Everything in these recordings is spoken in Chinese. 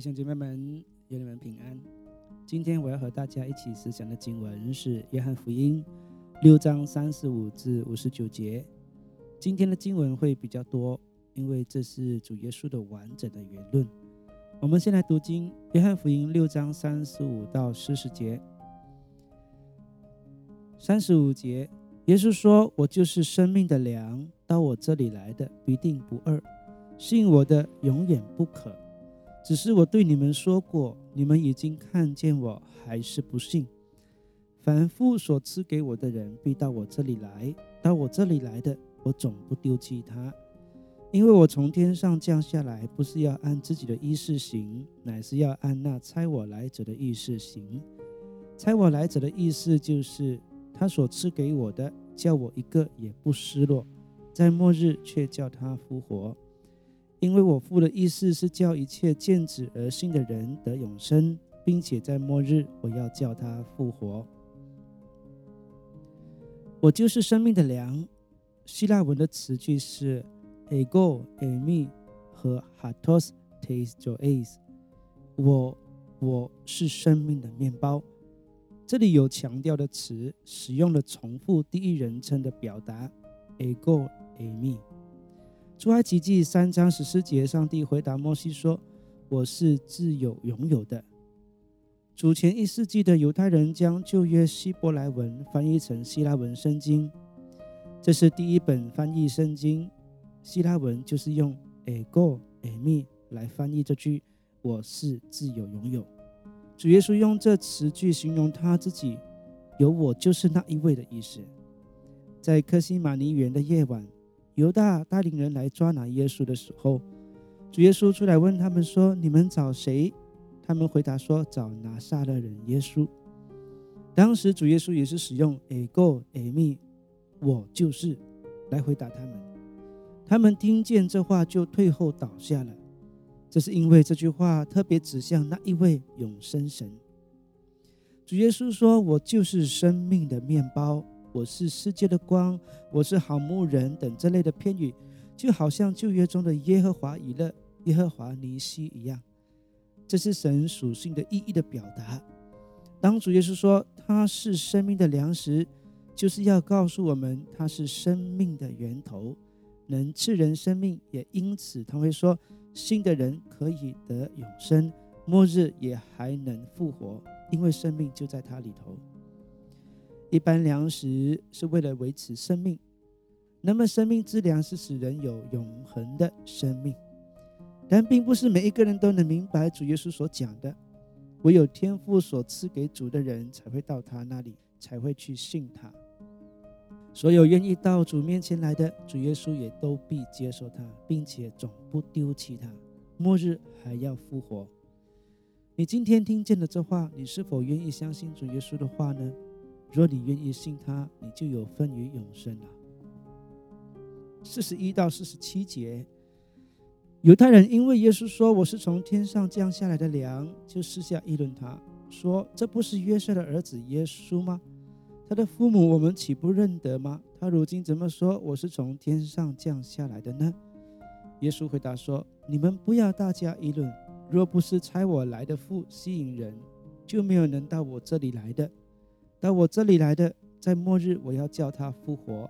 弟兄姐妹们，愿你们平安。今天我要和大家一起思想的经文是《约翰福音》六章三十五至五十九节。今天的经文会比较多，因为这是主耶稣的完整的言论。我们先来读经《约翰福音》六章三十五到四十节。三十五节，耶稣说：“我就是生命的粮，到我这里来的必定不饿，信我的永远不渴。”只是我对你们说过，你们已经看见我，还是不信。凡父所赐给我的人，必到我这里来；到我这里来的，我总不丢弃他。因为我从天上降下来，不是要按自己的意思行，乃是要按那差我来者的意思行。差我来者的意思就是，他所赐给我的，叫我一个也不失落，在末日却叫他复活。因为我父的意思是叫一切见子而信的人得永生，并且在末日我要叫他复活。我就是生命的粮。希腊文的词句是 ego emi 和 hatos tes joes。我我是生命的面包。这里有强调的词，使用了重复第一人称的表达 ego emi。出埃及记三章十四节，上帝回答摩西说：“我是自有拥有的。”主前一世纪的犹太人将旧约希伯来文翻译成希腊文圣经，这是第一本翻译圣经。希腊文就是用 “ego emi” 来翻译这句“我是自有拥有”。主耶稣用这词句形容他自己，有“我就是那一位”的意思。在克西马尼园的夜晚。犹大带领人来抓拿耶稣的时候，主耶稣出来问他们说：“你们找谁？”他们回答说：“找拿撒勒人耶稣。”当时主耶稣也是使用 “ego emi”，我就是来回答他们。他们听见这话就退后倒下了。这是因为这句话特别指向那一位永生神。主耶稣说：“我就是生命的面包。”我是世界的光，我是好牧人等这类的片语，就好像旧约中的耶和华以勒、耶和华尼西一样，这是神属性的意义的表达。当主耶稣说他是生命的粮食，就是要告诉我们他是生命的源头，能赐人生命，也因此他会说信的人可以得永生，末日也还能复活，因为生命就在他里头。一般粮食是为了维持生命，那么生命之粮是使人有永恒的生命。但并不是每一个人都能明白主耶稣所讲的，唯有天父所赐给主的人才会到他那里，才会去信他。所有愿意到主面前来的，主耶稣也都必接受他，并且总不丢弃他。末日还要复活。你今天听见了这话，你是否愿意相信主耶稣的话呢？若你愿意信他，你就有分于永生了。四十一到四十七节，犹太人因为耶稣说我是从天上降下来的粮，就私下议论他，说：“这不是约瑟的儿子耶稣吗？他的父母我们岂不认得吗？他如今怎么说我是从天上降下来的呢？”耶稣回答说：“你们不要大家议论。若不是差我来的父吸引人，就没有能到我这里来的。”到我这里来的，在末日我要叫他复活。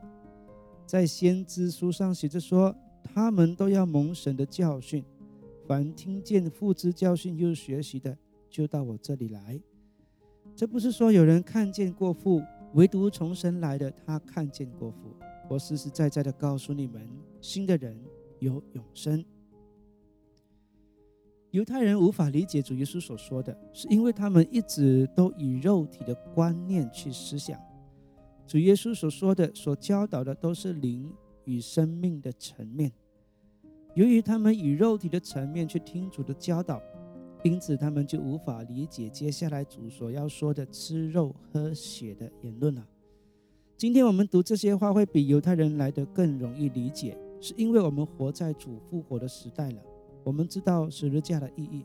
在先知书上写着说，他们都要蒙神的教训。凡听见父之教训又学习的，就到我这里来。这不是说有人看见过父，唯独从神来的，他看见过父。我实实在在的告诉你们，新的人有永生。犹太人无法理解主耶稣所说的，是因为他们一直都以肉体的观念去思想。主耶稣所说的、所教导的都是灵与生命的层面。由于他们以肉体的层面去听主的教导，因此他们就无法理解接下来主所要说的吃肉喝血的言论了。今天我们读这些话会比犹太人来的更容易理解，是因为我们活在主复活的时代了。我们知道十字架的意义，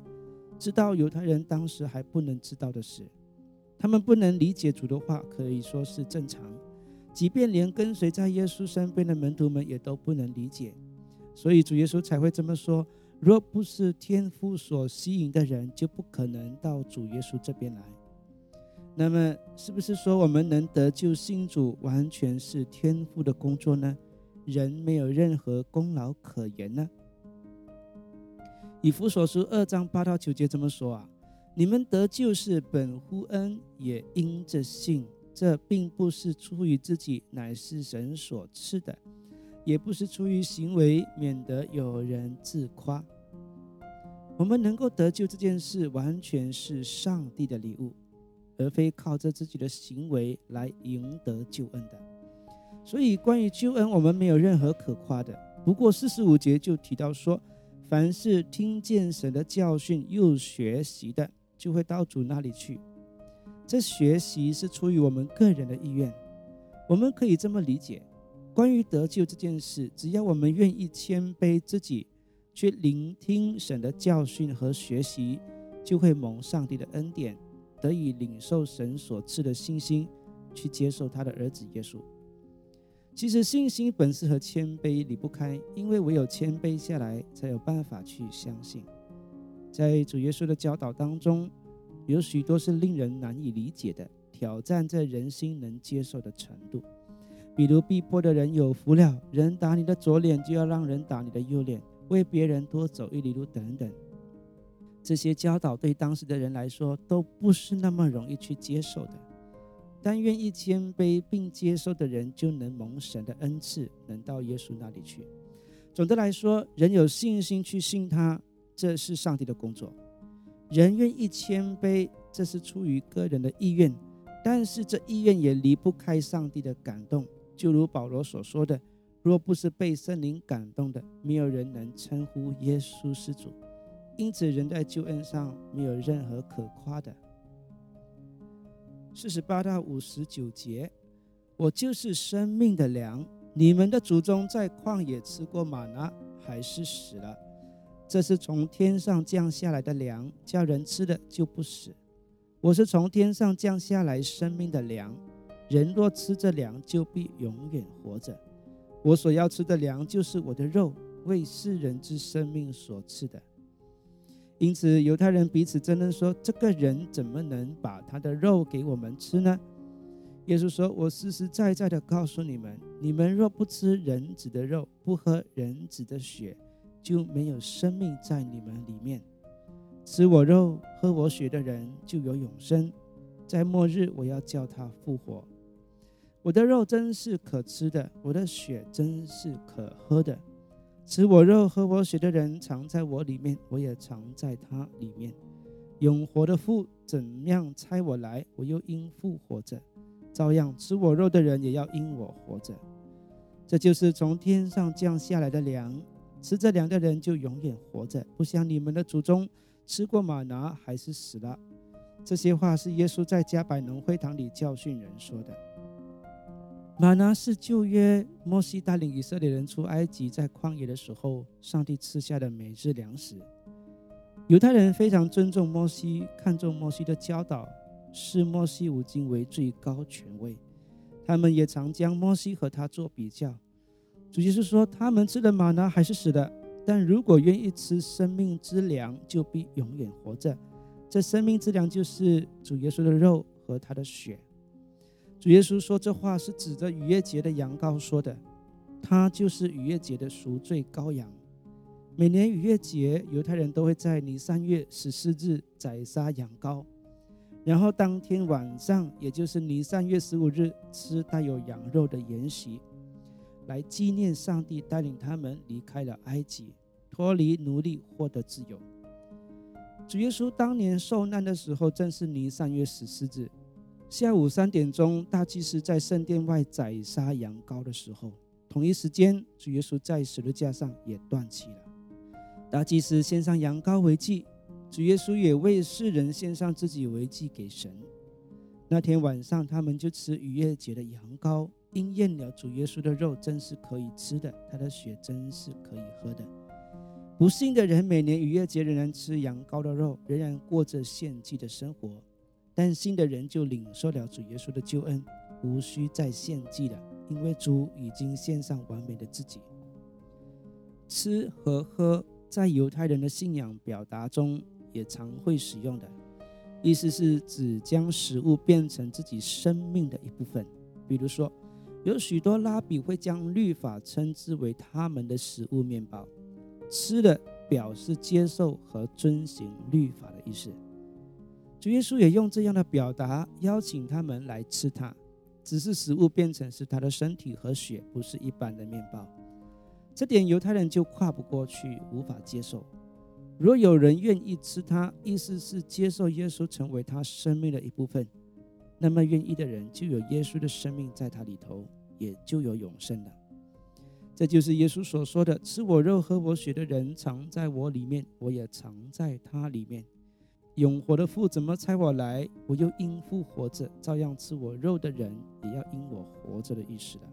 知道犹太人当时还不能知道的事，他们不能理解主的话，可以说是正常。即便连跟随在耶稣身边的门徒们也都不能理解，所以主耶稣才会这么说：若不是天父所吸引的人，就不可能到主耶稣这边来。那么，是不是说我们能得救信主，完全是天父的工作呢？人没有任何功劳可言呢？以弗所书二章八到九节这么说啊？你们得救是本乎恩，也因着信。这并不是出于自己，乃是神所赐的；也不是出于行为，免得有人自夸。我们能够得救这件事，完全是上帝的礼物，而非靠着自己的行为来赢得救恩的。所以，关于救恩，我们没有任何可夸的。不过，四十五节就提到说，凡是听见神的教训又学习的，就会到主那里去。这学习是出于我们个人的意愿，我们可以这么理解：关于得救这件事，只要我们愿意谦卑自己，去聆听神的教训和学习，就会蒙上帝的恩典，得以领受神所赐的信心，去接受他的儿子耶稣。其实信心本是和谦卑离不开，因为唯有谦卑下来，才有办法去相信。在主耶稣的教导当中。有许多是令人难以理解的挑战，在人心能接受的程度。比如逼迫的人有福了，人打你的左脸就要让人打你的右脸，为别人多走一里路等等。这些教导对当时的人来说都不是那么容易去接受的。但愿意谦卑并接受的人，就能蒙神的恩赐，能到耶稣那里去。总的来说，人有信心去信他，这是上帝的工作。人愿意谦卑，这是出于个人的意愿，但是这意愿也离不开上帝的感动。就如保罗所说的：“若不是被圣灵感动的，没有人能称呼耶稣是主。”因此，人在救恩上没有任何可夸的。四十八到五十九节：“我就是生命的粮，你们的祖宗在旷野吃过马拿，还是死了。”这是从天上降下来的粮，叫人吃的就不死。我是从天上降下来生命的粮，人若吃这粮，就必永远活着。我所要吃的粮，就是我的肉，为世人之生命所吃的。因此，犹太人彼此争论说：“这个人怎么能把他的肉给我们吃呢？”耶稣说：“我实实在在的告诉你们，你们若不吃人子的肉，不喝人子的血，就没有生命在你们里面。吃我肉、喝我血的人就有永生，在末日我要叫他复活。我的肉真是可吃的，我的血真是可喝的。吃我肉、喝我血的人藏在我里面，我也藏在他里面。永活的父怎样差我来，我又因父活着，照样吃我肉的人也要因我活着。这就是从天上降下来的粮。吃这粮的人就永远活着，不像你们的祖宗吃过玛拿还是死了。这些话是耶稣在加百农会堂里教训人说的。玛拿是旧约摩西带领以色列人出埃及在旷野的时候，上帝赐下的每日粮食。犹太人非常尊重摩西，看重摩西的教导，视摩西五经为最高权威。他们也常将摩西和他做比较。主耶稣说：“他们吃的玛拿还是死的，但如果愿意吃生命之粮，就必永远活着。这生命之粮就是主耶稣的肉和他的血。”主耶稣说这话是指着逾越节的羊羔说的，他就是逾越节的赎罪羔羊。每年逾越节，犹太人都会在尼三月十四日宰杀羊羔，然后当天晚上，也就是尼三月十五日，吃带有羊肉的筵席。来纪念上帝带领他们离开了埃及，脱离奴隶，获得自由。主耶稣当年受难的时候，正是尼三月十四日下午三点钟，大祭司在圣殿外宰杀羊羔的时候，同一时间，主耶稣在十字架上也断气了。大祭司献上羊羔为祭，主耶稣也为世人献上自己为祭给神。那天晚上，他们就吃逾越节的羊羔。因验了主耶稣的肉真是可以吃的，他的血真是可以喝的。不信的人每年逾越节仍然吃羊羔的肉，仍然过着献祭的生活；但信的人就领受了主耶稣的救恩，无需再献祭了，因为主已经献上完美的自己。吃和喝在犹太人的信仰表达中也常会使用的，意思是指将食物变成自己生命的一部分。比如说，有许多拉比会将律法称之为他们的食物面包，吃的表示接受和遵行律法的意思。主耶稣也用这样的表达邀请他们来吃它，只是食物变成是他的身体和血，不是一般的面包。这点犹太人就跨不过去，无法接受。若有人愿意吃它，意思是接受耶稣成为他生命的一部分，那么愿意的人就有耶稣的生命在他里头，也就有永生了。这就是耶稣所说的：“吃我肉、喝我血的人，藏在我里面，我也藏在他里面。永活的父怎么差我来，我又因父活着，照样吃我肉的人，也要因我活着的意思了。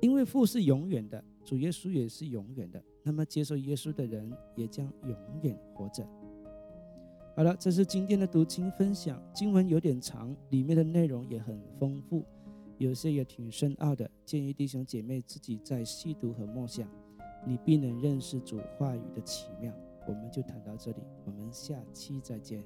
因为父是永远的。”主耶稣也是永远的，那么接受耶稣的人也将永远活着。好了，这是今天的读经分享，经文有点长，里面的内容也很丰富，有些也挺深奥的，建议弟兄姐妹自己在细读和默想，你必能认识主话语的奇妙。我们就谈到这里，我们下期再见。